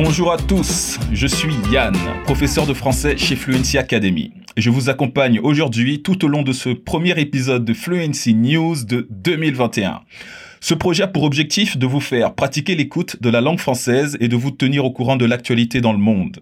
Bonjour à tous, je suis Yann, professeur de français chez Fluency Academy. Je vous accompagne aujourd'hui tout au long de ce premier épisode de Fluency News de 2021. Ce projet a pour objectif de vous faire pratiquer l'écoute de la langue française et de vous tenir au courant de l'actualité dans le monde.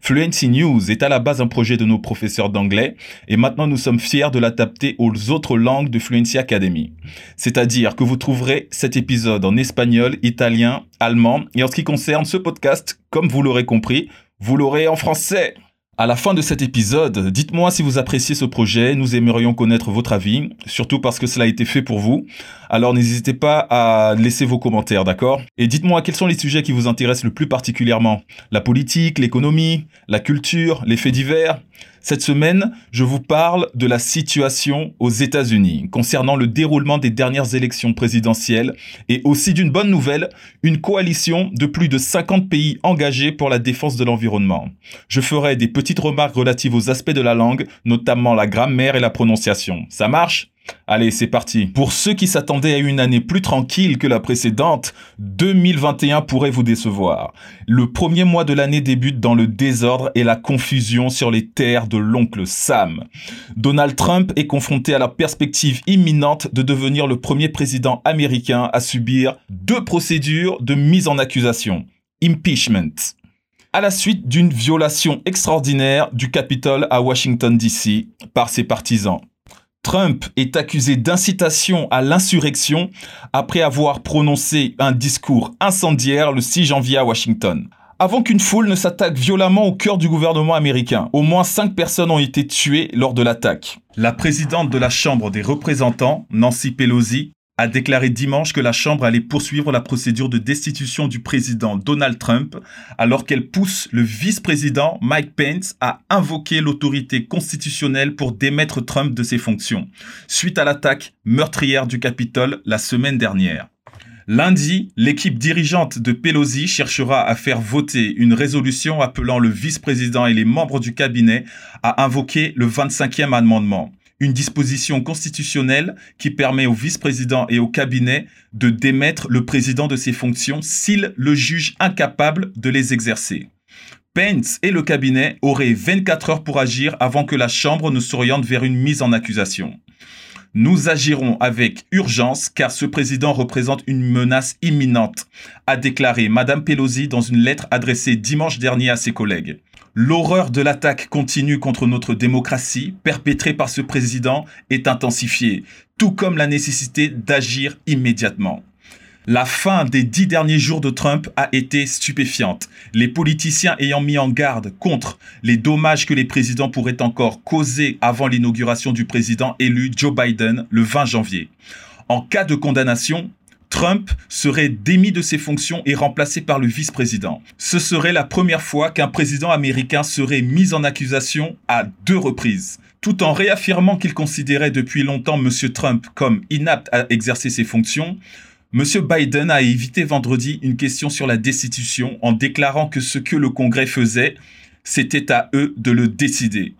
Fluency News est à la base un projet de nos professeurs d'anglais et maintenant nous sommes fiers de l'adapter aux autres langues de Fluency Academy. C'est-à-dire que vous trouverez cet épisode en espagnol, italien, allemand et en ce qui concerne ce podcast, comme vous l'aurez compris, vous l'aurez en français. À la fin de cet épisode, dites-moi si vous appréciez ce projet, nous aimerions connaître votre avis, surtout parce que cela a été fait pour vous. Alors n'hésitez pas à laisser vos commentaires, d'accord? Et dites-moi quels sont les sujets qui vous intéressent le plus particulièrement? La politique, l'économie, la culture, les faits divers? Cette semaine, je vous parle de la situation aux États-Unis concernant le déroulement des dernières élections présidentielles et aussi d'une bonne nouvelle, une coalition de plus de 50 pays engagés pour la défense de l'environnement. Je ferai des petites remarques relatives aux aspects de la langue, notamment la grammaire et la prononciation. Ça marche? Allez, c'est parti. Pour ceux qui s'attendaient à une année plus tranquille que la précédente, 2021 pourrait vous décevoir. Le premier mois de l'année débute dans le désordre et la confusion sur les terres de l'oncle Sam. Donald Trump est confronté à la perspective imminente de devenir le premier président américain à subir deux procédures de mise en accusation. Impeachment à la suite d'une violation extraordinaire du Capitole à Washington, D.C. par ses partisans. Trump est accusé d'incitation à l'insurrection après avoir prononcé un discours incendiaire le 6 janvier à Washington. Avant qu'une foule ne s'attaque violemment au cœur du gouvernement américain, au moins cinq personnes ont été tuées lors de l'attaque. La présidente de la Chambre des représentants, Nancy Pelosi, a déclaré dimanche que la Chambre allait poursuivre la procédure de destitution du président Donald Trump alors qu'elle pousse le vice-président Mike Pence à invoquer l'autorité constitutionnelle pour démettre Trump de ses fonctions, suite à l'attaque meurtrière du Capitole la semaine dernière. Lundi, l'équipe dirigeante de Pelosi cherchera à faire voter une résolution appelant le vice-président et les membres du cabinet à invoquer le 25e amendement une disposition constitutionnelle qui permet au vice-président et au cabinet de démettre le président de ses fonctions s'il le juge incapable de les exercer. Pence et le cabinet auraient 24 heures pour agir avant que la Chambre ne s'oriente vers une mise en accusation. Nous agirons avec urgence car ce président représente une menace imminente, a déclaré Madame Pelosi dans une lettre adressée dimanche dernier à ses collègues. L'horreur de l'attaque continue contre notre démocratie, perpétrée par ce président, est intensifiée, tout comme la nécessité d'agir immédiatement. La fin des dix derniers jours de Trump a été stupéfiante, les politiciens ayant mis en garde contre les dommages que les présidents pourraient encore causer avant l'inauguration du président élu Joe Biden le 20 janvier. En cas de condamnation, Trump serait démis de ses fonctions et remplacé par le vice-président. Ce serait la première fois qu'un président américain serait mis en accusation à deux reprises. Tout en réaffirmant qu'il considérait depuis longtemps M. Trump comme inapte à exercer ses fonctions, M. Biden a évité vendredi une question sur la destitution en déclarant que ce que le Congrès faisait, c'était à eux de le décider.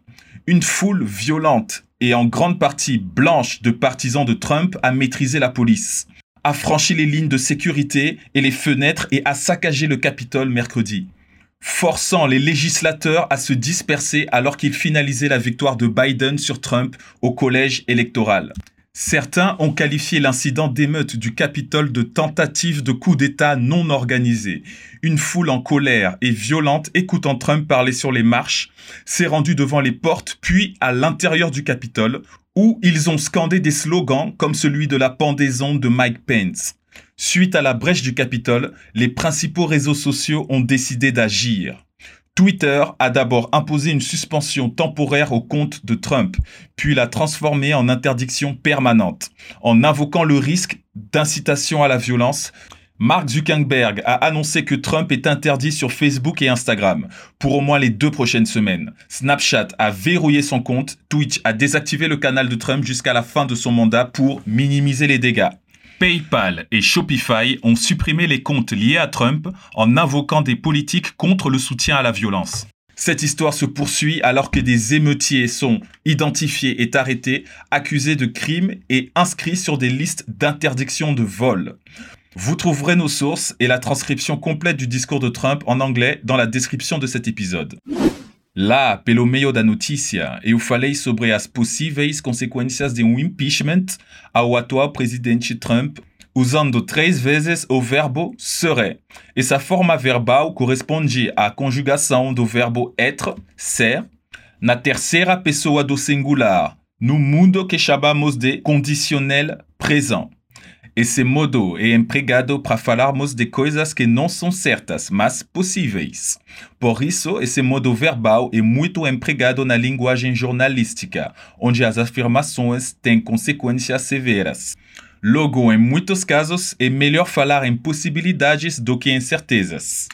Une foule violente et en grande partie blanche de partisans de Trump a maîtrisé la police a franchi les lignes de sécurité et les fenêtres et a saccagé le Capitole mercredi, forçant les législateurs à se disperser alors qu'ils finalisaient la victoire de Biden sur Trump au collège électoral. Certains ont qualifié l'incident d'émeute du Capitole de tentative de coup d'État non organisé. Une foule en colère et violente écoutant Trump parler sur les marches s'est rendue devant les portes puis à l'intérieur du Capitole où ils ont scandé des slogans comme celui de la pendaison de Mike Pence. Suite à la brèche du Capitole, les principaux réseaux sociaux ont décidé d'agir. Twitter a d'abord imposé une suspension temporaire au compte de Trump, puis l'a transformé en interdiction permanente, en invoquant le risque d'incitation à la violence. Mark Zuckerberg a annoncé que Trump est interdit sur Facebook et Instagram pour au moins les deux prochaines semaines. Snapchat a verrouillé son compte, Twitch a désactivé le canal de Trump jusqu'à la fin de son mandat pour minimiser les dégâts. PayPal et Shopify ont supprimé les comptes liés à Trump en invoquant des politiques contre le soutien à la violence. Cette histoire se poursuit alors que des émeutiers sont identifiés et arrêtés, accusés de crimes et inscrits sur des listes d'interdiction de vol. Vous trouverez nos sources et la transcription complète du discours de Trump en anglais dans la description de cet épisode. Lá, pelo meio da notícia, eu falei sobre as possíveis consequências de um impeachment ao atual presidente Trump usando três vezes o verbo serait. Essa forma verbal corresponde à conjugação do verbo être, ser, na terceira pessoa do singular, no mundo que chamamos de condicionel présent. Esse modo é empregado para falarmos de coisas que não são certas, mas possíveis. Por isso, esse modo verbal é muito empregado na linguagem jornalística, onde as afirmações têm consequências severas. Logo, em muitos casos, é melhor falar em possibilidades do que em certezas.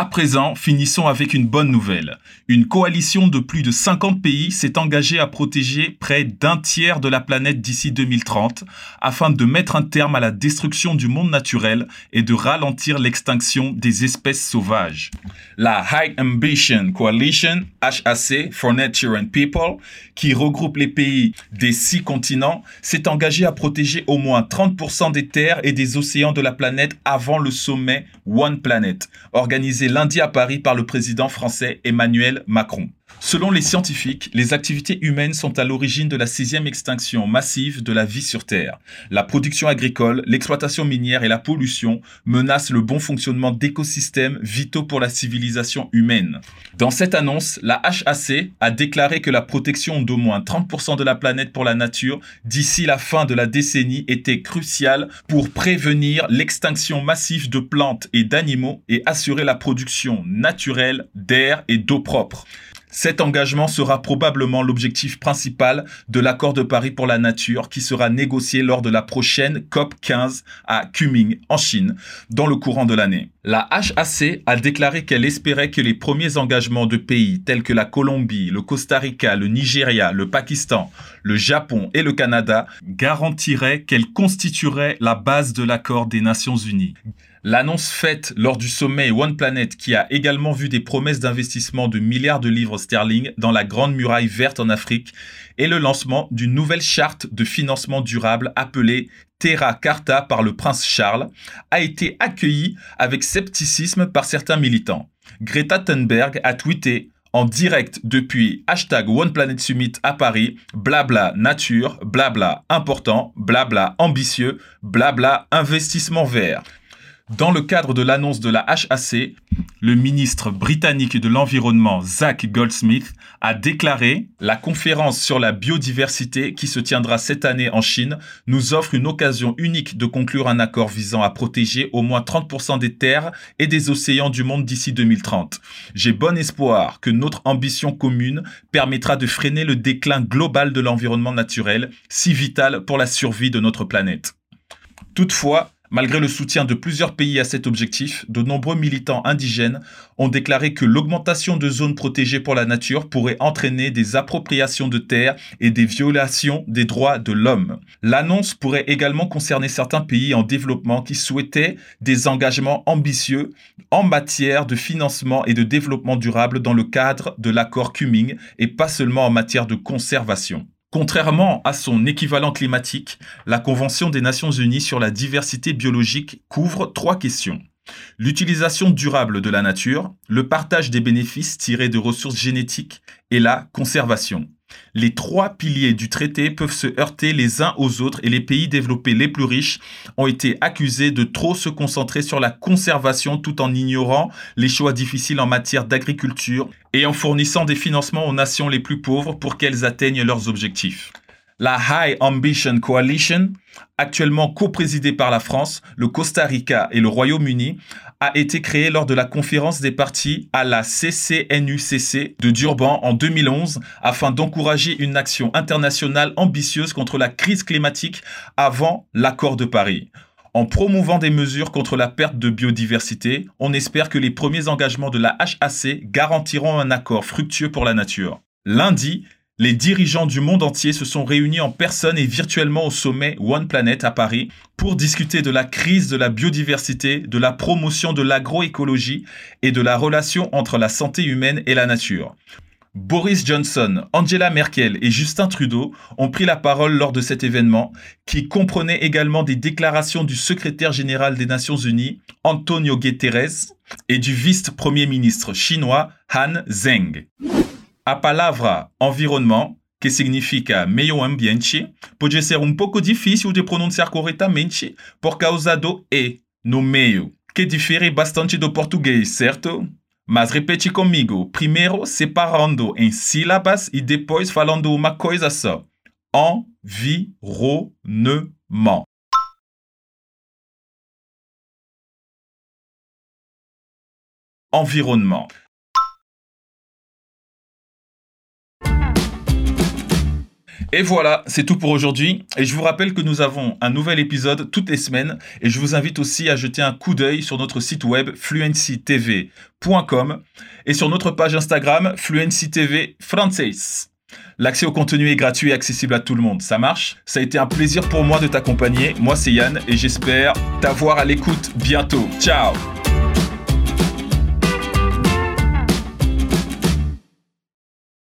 À présent, finissons avec une bonne nouvelle. Une coalition de plus de 50 pays s'est engagée à protéger près d'un tiers de la planète d'ici 2030 afin de mettre un terme à la destruction du monde naturel et de ralentir l'extinction des espèces sauvages. La High Ambition Coalition, HAC, for Nature and People, qui regroupe les pays des six continents, s'est engagée à protéger au moins 30% des terres et des océans de la planète avant le sommet One Planet, organisé lundi à Paris par le président français Emmanuel Macron. Selon les scientifiques, les activités humaines sont à l'origine de la sixième extinction massive de la vie sur Terre. La production agricole, l'exploitation minière et la pollution menacent le bon fonctionnement d'écosystèmes vitaux pour la civilisation humaine. Dans cette annonce, la HAC a déclaré que la protection d'au moins 30% de la planète pour la nature d'ici la fin de la décennie était cruciale pour prévenir l'extinction massive de plantes et d'animaux et assurer la production naturelle d'air et d'eau propre. Cet engagement sera probablement l'objectif principal de l'accord de Paris pour la nature qui sera négocié lors de la prochaine COP 15 à Kunming, en Chine, dans le courant de l'année. La HAC a déclaré qu'elle espérait que les premiers engagements de pays tels que la Colombie, le Costa Rica, le Nigeria, le Pakistan, le Japon et le Canada garantiraient qu'elle constituerait la base de l'accord des Nations Unies. L'annonce faite lors du sommet One Planet qui a également vu des promesses d'investissement de milliards de livres sterling dans la Grande Muraille verte en Afrique et le lancement d'une nouvelle charte de financement durable appelée Terra Carta par le prince Charles a été accueilli avec scepticisme par certains militants. Greta Thunberg a tweeté en direct depuis hashtag One Planet Summit à Paris, blabla nature, blabla important, blabla ambitieux, blabla investissement vert. Dans le cadre de l'annonce de la HAC, le ministre britannique de l'Environnement Zach Goldsmith a déclaré La conférence sur la biodiversité qui se tiendra cette année en Chine nous offre une occasion unique de conclure un accord visant à protéger au moins 30% des terres et des océans du monde d'ici 2030. J'ai bon espoir que notre ambition commune permettra de freiner le déclin global de l'environnement naturel, si vital pour la survie de notre planète. Toutefois, Malgré le soutien de plusieurs pays à cet objectif, de nombreux militants indigènes ont déclaré que l'augmentation de zones protégées pour la nature pourrait entraîner des appropriations de terres et des violations des droits de l'homme. L'annonce pourrait également concerner certains pays en développement qui souhaitaient des engagements ambitieux en matière de financement et de développement durable dans le cadre de l'accord Cuming et pas seulement en matière de conservation. Contrairement à son équivalent climatique, la Convention des Nations Unies sur la diversité biologique couvre trois questions. L'utilisation durable de la nature, le partage des bénéfices tirés de ressources génétiques et la conservation. Les trois piliers du traité peuvent se heurter les uns aux autres et les pays développés les plus riches ont été accusés de trop se concentrer sur la conservation tout en ignorant les choix difficiles en matière d'agriculture et en fournissant des financements aux nations les plus pauvres pour qu'elles atteignent leurs objectifs. La High Ambition Coalition, actuellement coprésidée par la France, le Costa Rica et le Royaume-Uni, a été créée lors de la conférence des partis à la CCNUCC de Durban en 2011 afin d'encourager une action internationale ambitieuse contre la crise climatique avant l'accord de Paris. En promouvant des mesures contre la perte de biodiversité, on espère que les premiers engagements de la HAC garantiront un accord fructueux pour la nature. Lundi, les dirigeants du monde entier se sont réunis en personne et virtuellement au sommet One Planet à Paris pour discuter de la crise de la biodiversité, de la promotion de l'agroécologie et de la relation entre la santé humaine et la nature. Boris Johnson, Angela Merkel et Justin Trudeau ont pris la parole lors de cet événement, qui comprenait également des déclarations du secrétaire général des Nations Unies, Antonio Guterres, et du vice-premier ministre chinois, Han Zheng. A palavra environnement, que significa meio ambiente, pode ser um pouco difícil de pronunciar corretamente por causa do E no meio, que difere bastante do português, certo? Mas repete comigo, primeiro separando em sílabas e depois falando uma coisa só. Environnement. Environnement. Et voilà, c'est tout pour aujourd'hui. Et je vous rappelle que nous avons un nouvel épisode toutes les semaines. Et je vous invite aussi à jeter un coup d'œil sur notre site web fluencytv.com et sur notre page Instagram fluencytv. L'accès au contenu est gratuit et accessible à tout le monde. Ça marche? Ça a été un plaisir pour moi de t'accompagner. Moi, c'est Yann et j'espère t'avoir à l'écoute bientôt. Ciao